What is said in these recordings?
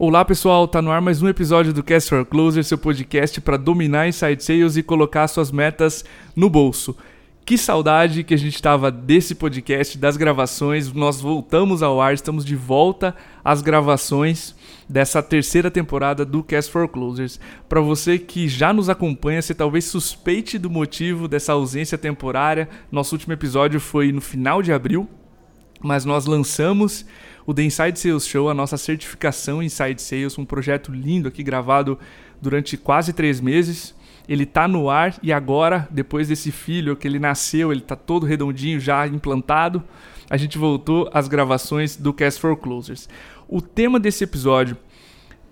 Olá pessoal, tá no ar mais um episódio do Cast for Closer, seu podcast para dominar inside sales e colocar suas metas no bolso. Que saudade que a gente estava desse podcast, das gravações. Nós voltamos ao ar, estamos de volta às gravações dessa terceira temporada do Cast for Closers. Para você que já nos acompanha, você talvez suspeite do motivo dessa ausência temporária. Nosso último episódio foi no final de abril, mas nós lançamos o The Inside Sales Show, a nossa certificação Inside Sales, um projeto lindo aqui gravado durante quase três meses. Ele está no ar e agora, depois desse filho que ele nasceu, ele está todo redondinho, já implantado, a gente voltou às gravações do Cast for Closers. O tema desse episódio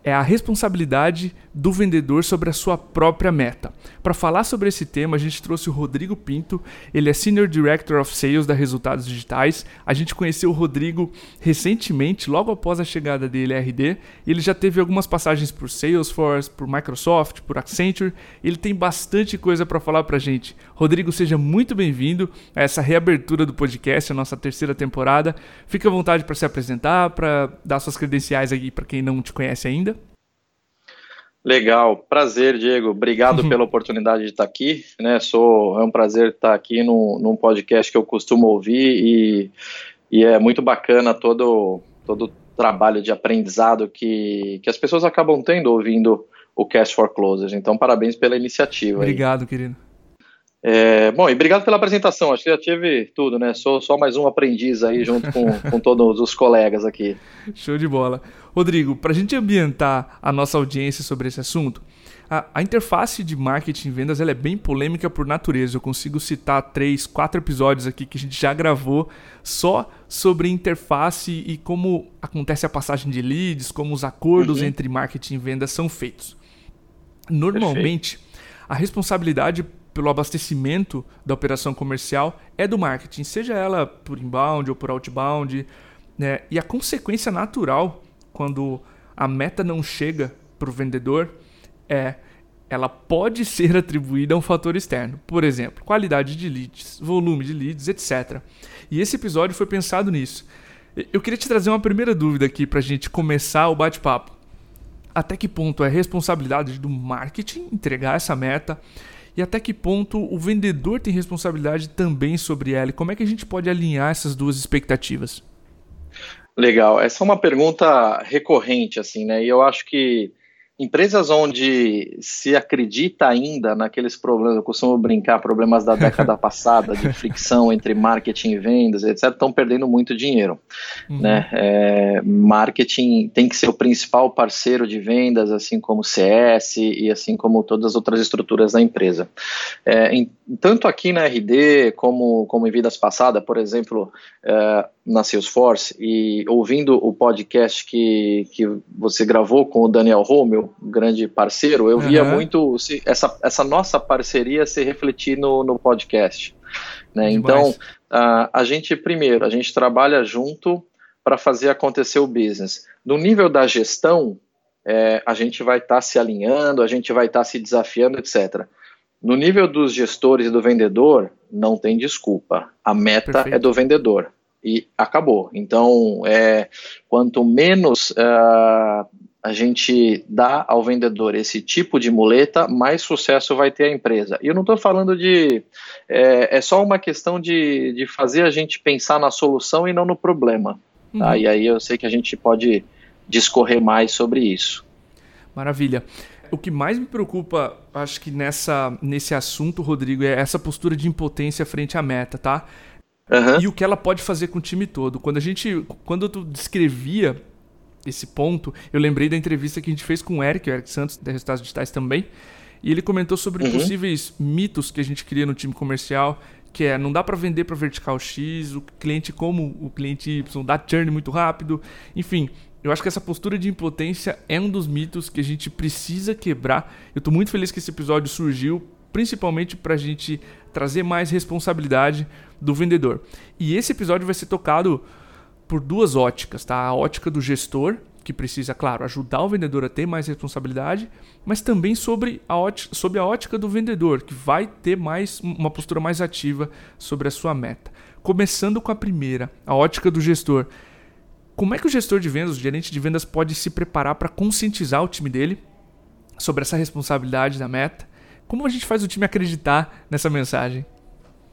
é a responsabilidade do vendedor sobre a sua própria meta. Para falar sobre esse tema, a gente trouxe o Rodrigo Pinto, ele é Senior Director of Sales da Resultados Digitais. A gente conheceu o Rodrigo recentemente, logo após a chegada dele à RD. Ele já teve algumas passagens por Salesforce, por Microsoft, por Accenture. Ele tem bastante coisa para falar para a gente. Rodrigo, seja muito bem-vindo a essa reabertura do podcast, a nossa terceira temporada. Fique à vontade para se apresentar, para dar suas credenciais aqui para quem não te conhece ainda. Legal, prazer, Diego. Obrigado pela oportunidade de estar aqui. Né? Sou, é um prazer estar aqui no, num podcast que eu costumo ouvir e, e é muito bacana todo todo o trabalho de aprendizado que, que as pessoas acabam tendo ouvindo o Cast for Closers. Então, parabéns pela iniciativa. Obrigado, aí. querido. É, bom, e obrigado pela apresentação. Acho que já tive tudo, né? Sou só mais um aprendiz aí junto com, com todos os colegas aqui. Show de bola. Rodrigo, para a gente ambientar a nossa audiência sobre esse assunto, a, a interface de marketing e vendas ela é bem polêmica por natureza. Eu consigo citar três, quatro episódios aqui que a gente já gravou só sobre interface e como acontece a passagem de leads, como os acordos uhum. entre marketing e vendas são feitos. Normalmente, Perfeito. a responsabilidade pelo abastecimento da operação comercial é do marketing, seja ela por inbound ou por outbound. Né? E a consequência natural quando a meta não chega para o vendedor é ela pode ser atribuída a um fator externo, por exemplo, qualidade de leads, volume de leads, etc. E esse episódio foi pensado nisso. Eu queria te trazer uma primeira dúvida aqui para a gente começar o bate-papo. Até que ponto é responsabilidade do marketing entregar essa meta? E até que ponto o vendedor tem responsabilidade também sobre ela? E como é que a gente pode alinhar essas duas expectativas? Legal, essa é uma pergunta recorrente, assim, né? E eu acho que Empresas onde se acredita ainda naqueles problemas, eu costumo brincar, problemas da década passada, de fricção entre marketing e vendas, etc., estão perdendo muito dinheiro. Uhum. Né? É, marketing tem que ser o principal parceiro de vendas, assim como CS e assim como todas as outras estruturas da empresa. É, em, tanto aqui na RD como, como em vidas passadas, por exemplo, é, na Salesforce, e ouvindo o podcast que, que você gravou com o Daniel Romeu, grande parceiro, eu uhum. via muito essa, essa nossa parceria se refletir no, no podcast. Né? Então, a, a gente, primeiro, a gente trabalha junto para fazer acontecer o business. No nível da gestão, é, a gente vai estar tá se alinhando, a gente vai estar tá se desafiando, etc. No nível dos gestores e do vendedor, não tem desculpa. A meta Perfeito. é do vendedor e acabou. Então, é, quanto menos uh, a gente dá ao vendedor esse tipo de muleta, mais sucesso vai ter a empresa. E eu não estou falando de. É, é, só uma questão de, de fazer a gente pensar na solução e não no problema. Tá? Uhum. E aí eu sei que a gente pode discorrer mais sobre isso. Maravilha. O que mais me preocupa, acho que nessa, nesse assunto, Rodrigo, é essa postura de impotência frente à meta, tá? Uhum. E o que ela pode fazer com o time todo. Quando a gente. Quando tu descrevia esse ponto, eu lembrei da entrevista que a gente fez com o Eric, o Eric Santos, da Resultados Digitais também, e ele comentou sobre uhum. possíveis mitos que a gente cria no time comercial, que é não dá para vender para vertical X, o cliente como o cliente Y dá churn muito rápido, enfim. Eu acho que essa postura de impotência é um dos mitos que a gente precisa quebrar. Eu estou muito feliz que esse episódio surgiu, principalmente para a gente trazer mais responsabilidade do vendedor. E esse episódio vai ser tocado por duas óticas, tá? A ótica do gestor, que precisa, claro, ajudar o vendedor a ter mais responsabilidade, mas também sobre a ótica, sobre a ótica do vendedor, que vai ter mais uma postura mais ativa sobre a sua meta. Começando com a primeira, a ótica do gestor. Como é que o gestor de vendas, o gerente de vendas, pode se preparar para conscientizar o time dele sobre essa responsabilidade da meta? Como a gente faz o time acreditar nessa mensagem?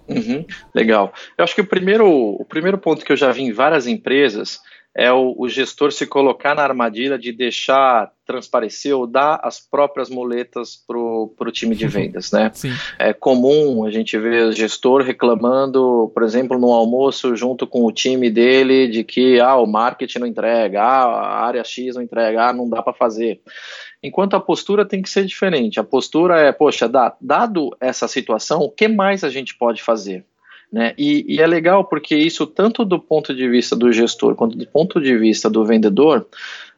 Uhum, legal. Eu acho que o primeiro, o primeiro ponto que eu já vi em várias empresas é o, o, gestor se colocar na armadilha de deixar transparecer ou dar as próprias muletas para o time de vendas, né? Sim. É comum a gente ver o gestor reclamando, por exemplo, no almoço junto com o time dele de que ah, o marketing não entrega, ah, a área X não entrega, ah, não dá para fazer. Enquanto a postura tem que ser diferente. A postura é, poxa, dado essa situação, o que mais a gente pode fazer? Né? E, e, é legal porque isso, tanto do ponto de vista do gestor quanto do ponto de vista do vendedor,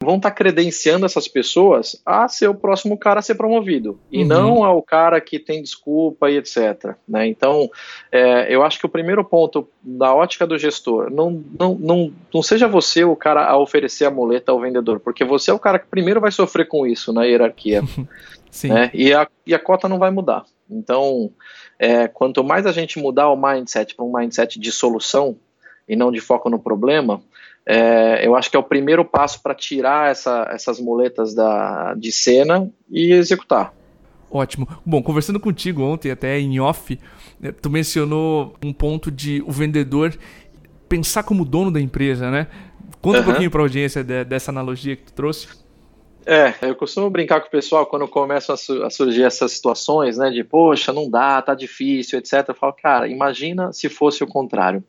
vão estar tá credenciando essas pessoas a ser o próximo cara a ser promovido e uhum. não ao cara que tem desculpa e etc. Né? Então, é, eu acho que o primeiro ponto da ótica do gestor, não, não, não, não seja você o cara a oferecer a muleta ao vendedor, porque você é o cara que primeiro vai sofrer com isso na hierarquia. Sim. Né? E, a, e a cota não vai mudar. Então, é, quanto mais a gente mudar o mindset para um mindset de solução e não de foco no problema, é, eu acho que é o primeiro passo para tirar essa, essas muletas da, de cena e executar. Ótimo. Bom, conversando contigo ontem, até em off, né, tu mencionou um ponto de o vendedor pensar como dono da empresa, né? Conta uhum. um pouquinho para a audiência de, dessa analogia que tu trouxe. É, eu costumo brincar com o pessoal quando começam a, su a, surgir essas situações, né, de poxa, não dá, tá difícil, etc. Eu falo, cara, imagina se fosse o contrário.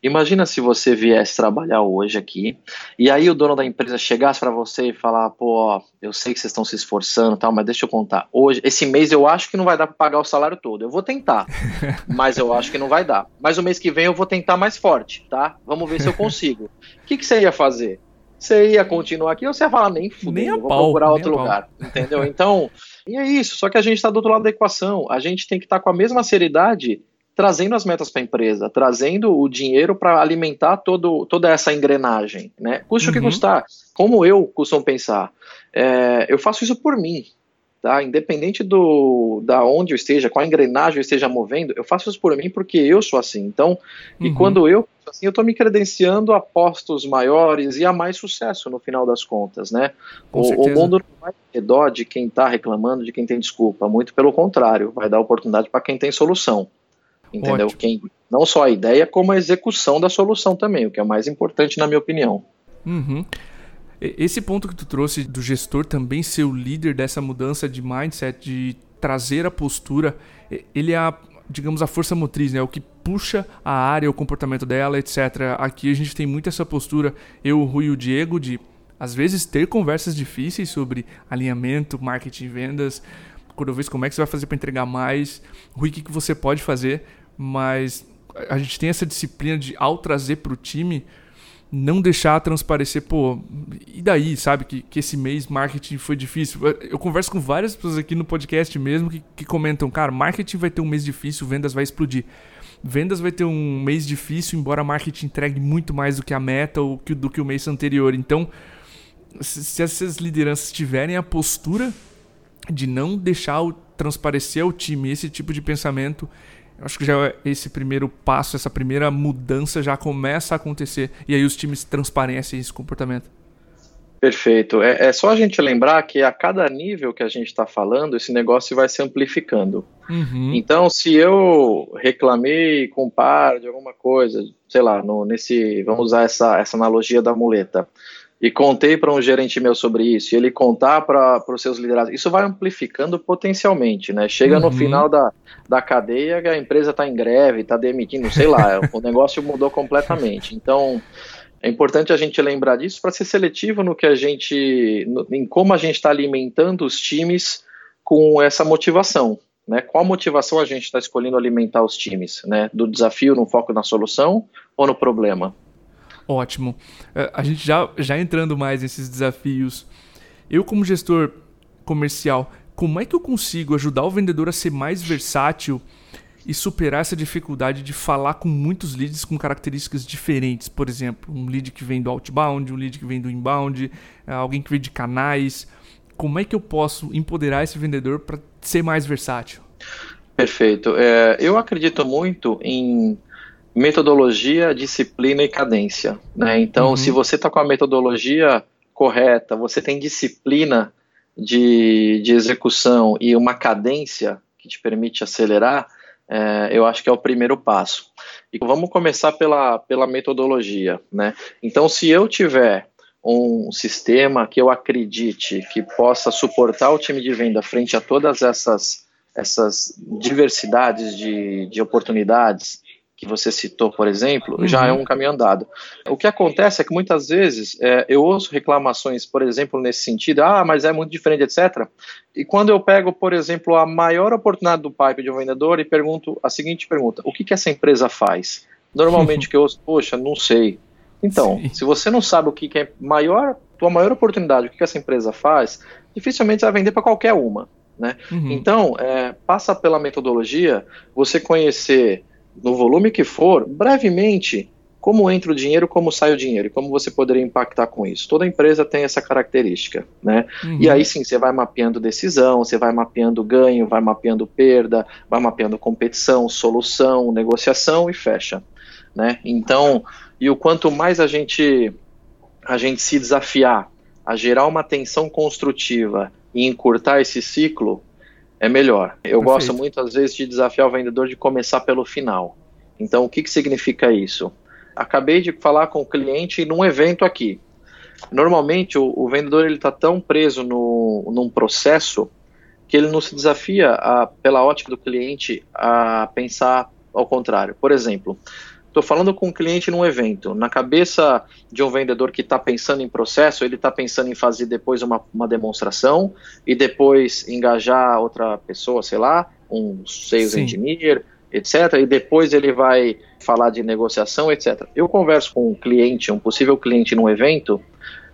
Imagina se você viesse trabalhar hoje aqui e aí o dono da empresa chegasse para você e falar, pô, eu sei que vocês estão se esforçando, tal, mas deixa eu contar. Hoje, esse mês eu acho que não vai dar para pagar o salário todo. Eu vou tentar, mas eu acho que não vai dar. Mas o mês que vem eu vou tentar mais forte, tá? Vamos ver se eu consigo. O que, que você ia fazer? Você ia continuar aqui ou você ia falar, nem fudeu, vou pau, procurar outro lugar, entendeu? Então, e é isso, só que a gente está do outro lado da equação, a gente tem que estar tá com a mesma seriedade trazendo as metas para a empresa, trazendo o dinheiro para alimentar todo, toda essa engrenagem, né? Custe uhum. o que uhum. custar. Como eu costumo pensar, é, eu faço isso por mim, tá? Independente do da onde eu esteja, qual engrenagem eu esteja movendo, eu faço isso por mim porque eu sou assim. Então, uhum. e quando eu assim, eu estou me credenciando a postos maiores e a mais sucesso no final das contas, né? O, o, mundo não vai ter dó de quem está reclamando, de quem tem desculpa, muito pelo contrário, vai dar oportunidade para quem tem solução. Entendeu? Quem, não só a ideia, como a execução da solução também, o que é mais importante na minha opinião. Uhum. Esse ponto que tu trouxe do gestor também ser o líder dessa mudança de mindset, de trazer a postura, ele é a, digamos, a força motriz, né? O que puxa a área, o comportamento dela, etc. Aqui a gente tem muito essa postura, eu, o Rui e o Diego, de às vezes ter conversas difíceis sobre alinhamento, marketing, vendas, vejo como é que você vai fazer para entregar mais, Rui, o que, que você pode fazer, mas a gente tem essa disciplina de, ao trazer para o time, não deixar transparecer, pô, e daí, sabe, que, que esse mês marketing foi difícil. Eu converso com várias pessoas aqui no podcast mesmo que, que comentam, cara, marketing vai ter um mês difícil, vendas vai explodir. Vendas vai ter um mês difícil, embora marketing entregue muito mais do que a meta ou que, do que o mês anterior. Então, se, se essas lideranças tiverem a postura de não deixar o, transparecer ao time esse tipo de pensamento, acho que já é esse primeiro passo, essa primeira mudança já começa a acontecer e aí os times transparecem esse comportamento. Perfeito. É, é, só a gente lembrar que a cada nível que a gente está falando, esse negócio vai se amplificando. Uhum. Então, se eu reclamei com par de alguma coisa, sei lá, no, nesse, vamos usar essa, essa analogia da muleta, e contei para um gerente meu sobre isso, e ele contar para os seus liderados, isso vai amplificando potencialmente, né? Chega uhum. no final da, da cadeia que a empresa está em greve, está demitindo, sei lá, o negócio mudou completamente. Então, é importante a gente lembrar disso para ser seletivo no que a gente, no, em como a gente está alimentando os times com essa motivação. Né? Qual motivação a gente está escolhendo alimentar os times? Né? Do desafio no foco na solução ou no problema? Ótimo. É, a gente já, já entrando mais nesses desafios, eu como gestor comercial, como é que eu consigo ajudar o vendedor a ser mais versátil e superar essa dificuldade de falar com muitos leads com características diferentes. Por exemplo, um lead que vem do outbound, um lead que vem do inbound, eh, alguém que vem de canais. Como é que eu posso empoderar esse vendedor para ser mais versátil? Perfeito. É, eu acredito muito em metodologia, disciplina e cadência. Né? Então, uhum. se você está com a metodologia correta, você tem disciplina de, de execução e uma cadência que te permite acelerar, é, eu acho que é o primeiro passo. E vamos começar pela, pela metodologia. Né? Então, se eu tiver um sistema que eu acredite que possa suportar o time de venda frente a todas essas, essas diversidades de, de oportunidades, que você citou, por exemplo, uhum. já é um caminho andado. O que acontece é que muitas vezes é, eu ouço reclamações, por exemplo, nesse sentido, ah, mas é muito diferente, etc. E quando eu pego, por exemplo, a maior oportunidade do pipe de um vendedor e pergunto a seguinte pergunta: o que, que essa empresa faz? Normalmente que eu ouço, poxa, não sei. Então, Sim. se você não sabe o que, que é maior, tua maior oportunidade, o que, que essa empresa faz, dificilmente você vai vender para qualquer uma. Né? Uhum. Então, é, passa pela metodologia, você conhecer no volume que for, brevemente, como entra o dinheiro, como sai o dinheiro e como você poderia impactar com isso. Toda empresa tem essa característica, né? Uhum. E aí sim, você vai mapeando decisão, você vai mapeando ganho, vai mapeando perda, vai mapeando competição, solução, negociação e fecha, né? Então, e o quanto mais a gente a gente se desafiar a gerar uma tensão construtiva e encurtar esse ciclo, é melhor. Eu Perfeito. gosto muito, às vezes, de desafiar o vendedor de começar pelo final. Então, o que, que significa isso? Acabei de falar com o cliente num evento aqui. Normalmente, o, o vendedor está tão preso no, num processo que ele não se desafia, a, pela ótica do cliente, a pensar ao contrário. Por exemplo, Estou falando com um cliente num evento. Na cabeça de um vendedor que está pensando em processo, ele está pensando em fazer depois uma, uma demonstração e depois engajar outra pessoa, sei lá, um sales Sim. engineer, etc. E depois ele vai falar de negociação, etc. Eu converso com um cliente, um possível cliente num evento,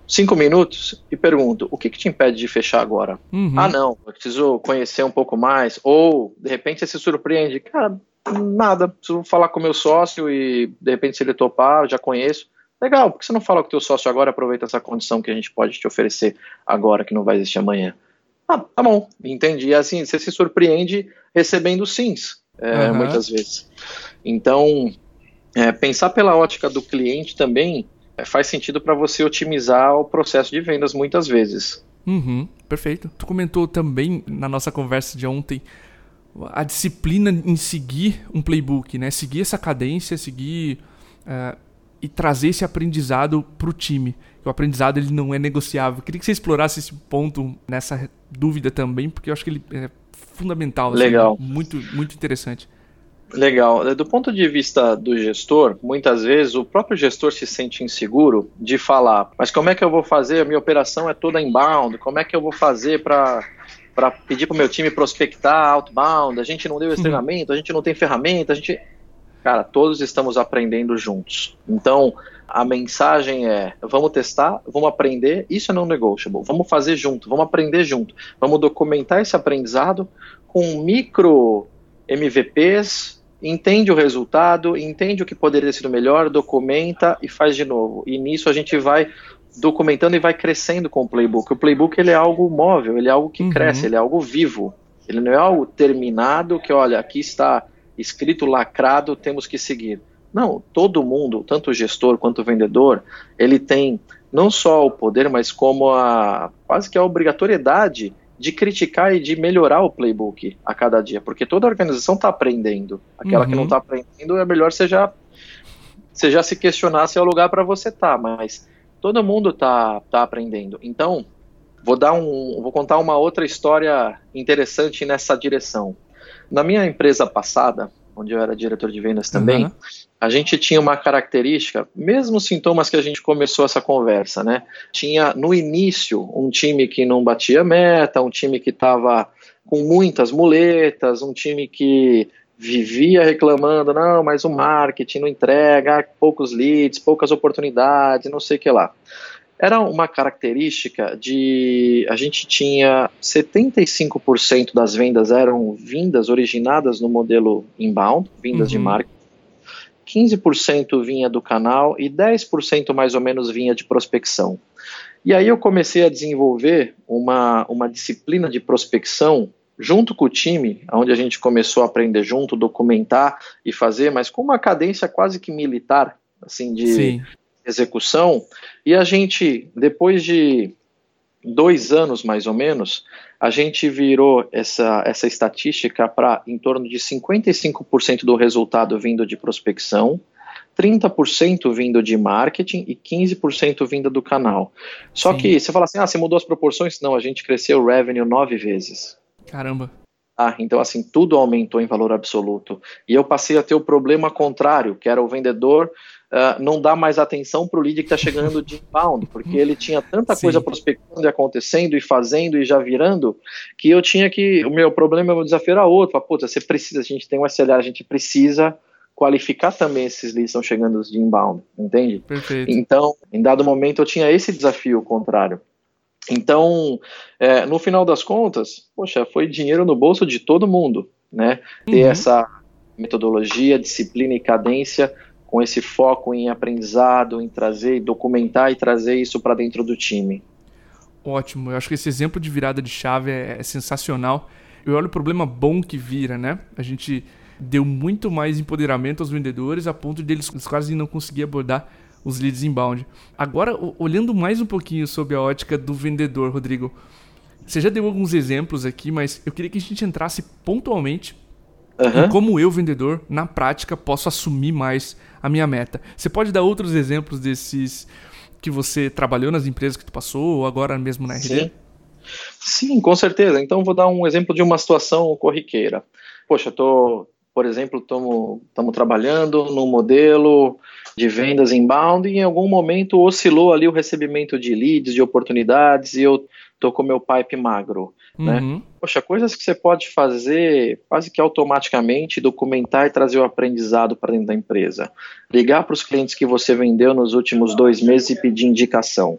cinco minutos e pergunto: o que, que te impede de fechar agora? Uhum. Ah, não, eu preciso conhecer um pouco mais. Ou de repente você se surpreende, cara Nada, preciso falar com o meu sócio e de repente se ele topar, eu já conheço. Legal, por que você não fala com o teu sócio agora aproveita essa condição que a gente pode te oferecer agora, que não vai existir amanhã? Ah, tá bom, entendi. E assim, você se surpreende recebendo sims, é, uhum. muitas vezes. Então, é, pensar pela ótica do cliente também é, faz sentido para você otimizar o processo de vendas muitas vezes. Uhum, perfeito. Tu comentou também na nossa conversa de ontem a disciplina em seguir um playbook, né? Seguir essa cadência, seguir uh, e trazer esse aprendizado para o time. O aprendizado ele não é negociável. queria que você explorasse esse ponto nessa dúvida também, porque eu acho que ele é fundamental. Assim, Legal. Muito, muito interessante. Legal. Do ponto de vista do gestor, muitas vezes o próprio gestor se sente inseguro de falar, mas como é que eu vou fazer? A minha operação é toda inbound, como é que eu vou fazer para para pedir para o meu time prospectar outbound, a gente não deu esse uhum. treinamento, a gente não tem ferramenta, a gente. Cara, todos estamos aprendendo juntos. Então, a mensagem é: vamos testar, vamos aprender, isso é não negotiable, vamos fazer junto, vamos aprender junto, vamos documentar esse aprendizado com micro MVPs, entende o resultado, entende o que poderia ter sido melhor, documenta e faz de novo. E nisso a gente vai documentando e vai crescendo com o playbook. O playbook ele é algo móvel, ele é algo que uhum. cresce, ele é algo vivo. Ele não é algo terminado que, olha, aqui está escrito, lacrado, temos que seguir. Não, todo mundo, tanto o gestor quanto o vendedor, ele tem não só o poder, mas como a quase que a obrigatoriedade de criticar e de melhorar o playbook a cada dia, porque toda organização está aprendendo. Aquela uhum. que não está uhum. aprendendo é melhor você já, você já se questionar se é o lugar para você estar, tá, mas todo mundo está tá aprendendo. Então, vou dar um, vou contar uma outra história interessante nessa direção. Na minha empresa passada, onde eu era diretor de vendas também, uhum. a gente tinha uma característica, mesmo sintomas que a gente começou essa conversa, né? Tinha no início um time que não batia meta, um time que estava com muitas muletas, um time que vivia reclamando, não, mas o marketing não entrega, poucos leads, poucas oportunidades, não sei o que lá. Era uma característica de a gente tinha 75% das vendas eram vindas originadas no modelo inbound, vindas uhum. de marketing. 15% vinha do canal e 10% mais ou menos vinha de prospecção. E aí eu comecei a desenvolver uma, uma disciplina de prospecção junto com o time, onde a gente começou a aprender junto, documentar e fazer, mas com uma cadência quase que militar, assim, de Sim. execução. E a gente, depois de dois anos mais ou menos, a gente virou essa, essa estatística para em torno de 55% do resultado vindo de prospecção, 30% vindo de marketing e 15% vindo do canal. Só Sim. que você fala assim, ah, você mudou as proporções? Não, a gente cresceu o revenue nove vezes. Caramba. Ah, então assim, tudo aumentou em valor absoluto. E eu passei a ter o problema contrário, que era o vendedor uh, não dar mais atenção para o lead que está chegando de inbound, porque ele tinha tanta Sim. coisa prospectando e acontecendo e fazendo e já virando, que eu tinha que, o meu problema, o meu desafio era outro, puta, você precisa, a gente tem um SLA, a gente precisa qualificar também esses leads que estão chegando de inbound, entende? Perfeito. Então, em dado momento, eu tinha esse desafio contrário. Então, é, no final das contas, poxa, foi dinheiro no bolso de todo mundo, né? Ter uhum. essa metodologia, disciplina e cadência com esse foco em aprendizado, em trazer, documentar e trazer isso para dentro do time. Ótimo, eu acho que esse exemplo de virada de chave é, é sensacional. Eu olho o problema bom que vira, né? A gente deu muito mais empoderamento aos vendedores a ponto de eles quase não conseguir abordar os leads inbound. Agora, olhando mais um pouquinho sobre a ótica do vendedor, Rodrigo, você já deu alguns exemplos aqui, mas eu queria que a gente entrasse pontualmente uhum. em como eu, vendedor, na prática, posso assumir mais a minha meta. Você pode dar outros exemplos desses que você trabalhou nas empresas que tu passou ou agora mesmo na RD? Sim. Sim, com certeza. Então vou dar um exemplo de uma situação corriqueira. Poxa, tô por exemplo, estamos trabalhando no modelo de vendas inbound e em algum momento oscilou ali o recebimento de leads, de oportunidades e eu estou com meu pipe magro. Né? Uhum. Né? Poxa, coisas que você pode fazer quase que automaticamente, documentar e trazer o aprendizado para dentro da empresa. Ligar para os clientes que você vendeu nos últimos dois meses e pedir indicação,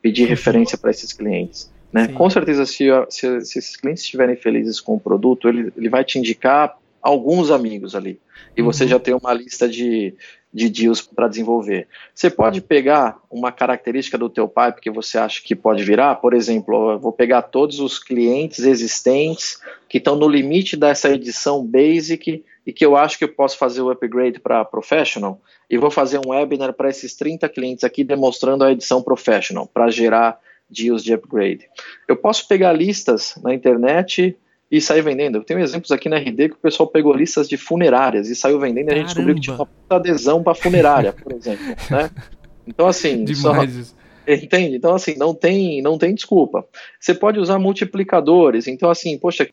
pedir uhum. referência para esses clientes. Né? Com certeza, se, se, se, esses clientes estiverem felizes com o produto, ele, ele vai te indicar alguns amigos ali. E você uhum. já tem uma lista de, de deals para desenvolver. Você pode pegar uma característica do teu pipe que você acha que pode virar, por exemplo, vou pegar todos os clientes existentes que estão no limite dessa edição basic e que eu acho que eu posso fazer o upgrade para professional e vou fazer um webinar para esses 30 clientes aqui demonstrando a edição professional para gerar deals de upgrade. Eu posso pegar listas na internet e sair vendendo. Eu tenho exemplos aqui na RD que o pessoal pegou listas de funerárias e saiu vendendo e a gente descobriu que tinha uma puta adesão para funerária, por exemplo, né? Então assim, Demais só... isso. Entende? Então, assim, não tem, não tem desculpa. Você pode usar multiplicadores. Então, assim, poxa,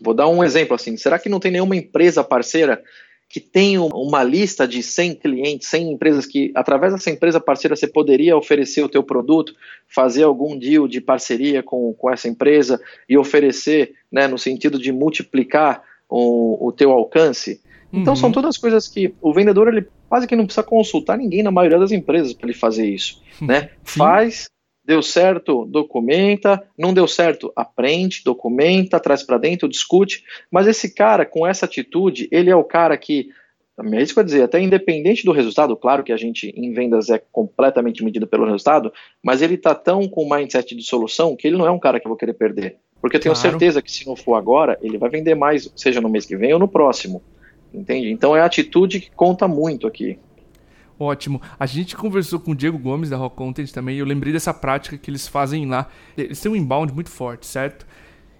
vou dar um exemplo assim. Será que não tem nenhuma empresa parceira que tem uma lista de 100 clientes, 100 empresas que, através dessa empresa parceira, você poderia oferecer o teu produto, fazer algum deal de parceria com, com essa empresa e oferecer, né, no sentido de multiplicar o, o teu alcance. Então uhum. são todas coisas que o vendedor ele quase que não precisa consultar ninguém na maioria das empresas para ele fazer isso, né? Faz, Deu certo, documenta. Não deu certo, aprende, documenta, traz para dentro, discute. Mas esse cara, com essa atitude, ele é o cara que, é isso que eu dizer, até independente do resultado, claro que a gente em vendas é completamente medido pelo resultado, mas ele está tão com o mindset de solução que ele não é um cara que eu vou querer perder. Porque eu tenho claro. certeza que se não for agora, ele vai vender mais, seja no mês que vem ou no próximo. Entende? Então é a atitude que conta muito aqui. Ótimo. A gente conversou com o Diego Gomes da Rock Content também e eu lembrei dessa prática que eles fazem lá. Eles têm um inbound muito forte, certo?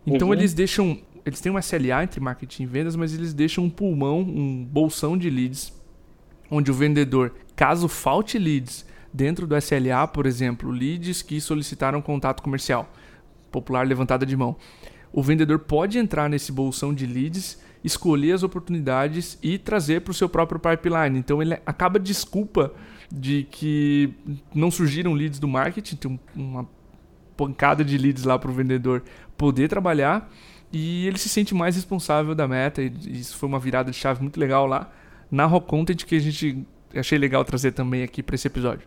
Então uhum. eles deixam. Eles têm um SLA entre marketing e vendas, mas eles deixam um pulmão, um bolsão de leads, onde o vendedor, caso falte leads dentro do SLA, por exemplo, leads que solicitaram contato comercial, popular levantada de mão, o vendedor pode entrar nesse bolsão de leads escolher as oportunidades e trazer para o seu próprio pipeline. Então ele acaba desculpa de que não surgiram leads do marketing, tem uma pancada de leads lá para o vendedor poder trabalhar e ele se sente mais responsável da meta. E isso foi uma virada de chave muito legal lá na Rock Content que a gente achei legal trazer também aqui para esse episódio.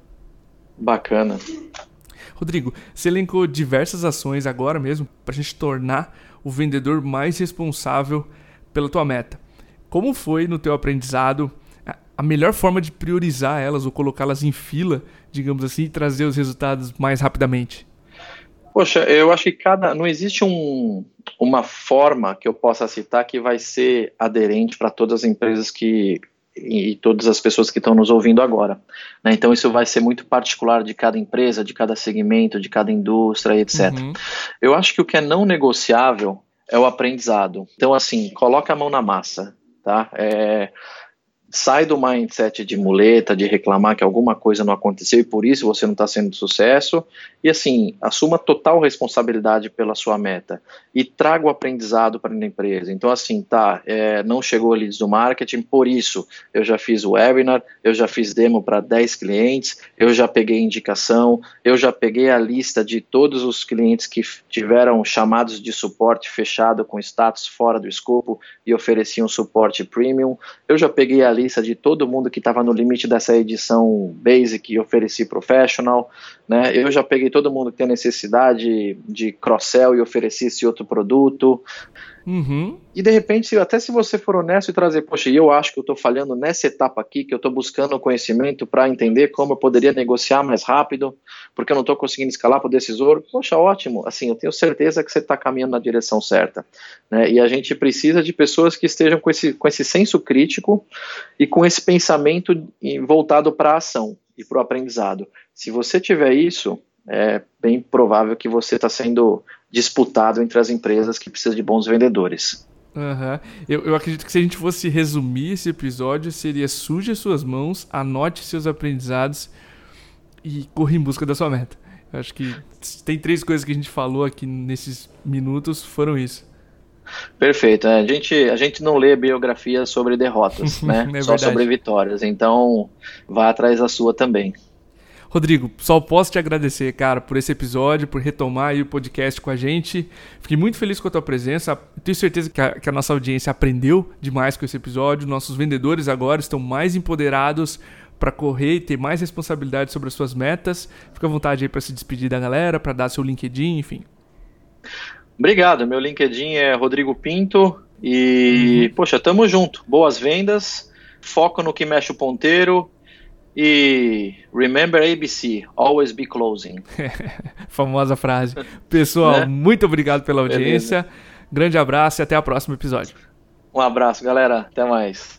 Bacana. Rodrigo, você elencou diversas ações agora mesmo para a gente tornar o vendedor mais responsável pela tua meta. Como foi no teu aprendizado a melhor forma de priorizar elas ou colocá-las em fila, digamos assim, e trazer os resultados mais rapidamente? Poxa, eu acho que cada não existe um, uma forma que eu possa citar que vai ser aderente para todas as empresas que e todas as pessoas que estão nos ouvindo agora. Né? Então, isso vai ser muito particular de cada empresa, de cada segmento, de cada indústria, etc. Uhum. Eu acho que o que é não negociável é o aprendizado. Então, assim, coloca a mão na massa. Tá? É, sai do mindset de muleta, de reclamar que alguma coisa não aconteceu e por isso você não está sendo sucesso. E assim, assuma total responsabilidade pela sua meta e traga o aprendizado para a empresa. Então, assim, tá, é, não chegou leads do marketing, por isso eu já fiz o webinar, eu já fiz demo para 10 clientes, eu já peguei indicação, eu já peguei a lista de todos os clientes que tiveram chamados de suporte fechado com status fora do escopo e ofereciam suporte premium, eu já peguei a lista de todo mundo que estava no limite dessa edição Basic e ofereci Professional, né? Eu já peguei todo mundo que tem necessidade de cross-sell e ofereci esse outro produto. Uhum. E de repente, até se você for honesto e trazer, poxa, eu acho que eu estou falhando nessa etapa aqui, que eu estou buscando conhecimento para entender como eu poderia negociar mais rápido, porque eu não estou conseguindo escalar para o decisor, poxa, ótimo. Assim, eu tenho certeza que você está caminhando na direção certa. Né? E a gente precisa de pessoas que estejam com esse, com esse senso crítico e com esse pensamento voltado para a ação e para o aprendizado. Se você tiver isso, é bem provável que você está sendo disputado entre as empresas que precisam de bons vendedores. Uhum. Eu, eu acredito que se a gente fosse resumir esse episódio, seria suje suas mãos, anote seus aprendizados e corra em busca da sua meta. Eu acho que tem três coisas que a gente falou aqui nesses minutos, foram isso. Perfeito. É, a, gente, a gente não lê biografias sobre derrotas, né? é Só sobre vitórias. Então, vá atrás da sua também. Rodrigo, só posso te agradecer, cara, por esse episódio, por retomar o podcast com a gente. Fiquei muito feliz com a tua presença. Tenho certeza que a, que a nossa audiência aprendeu demais com esse episódio. Nossos vendedores agora estão mais empoderados para correr e ter mais responsabilidade sobre as suas metas. Fica à vontade aí para se despedir da galera, para dar seu LinkedIn, enfim. Obrigado. Meu LinkedIn é Rodrigo Pinto e, uhum. poxa, tamo junto. Boas vendas, foco no que mexe o ponteiro e remember ABC, always be closing. Famosa frase. Pessoal, né? muito obrigado pela audiência. Beleza. Grande abraço e até o próximo episódio. Um abraço, galera. Até mais.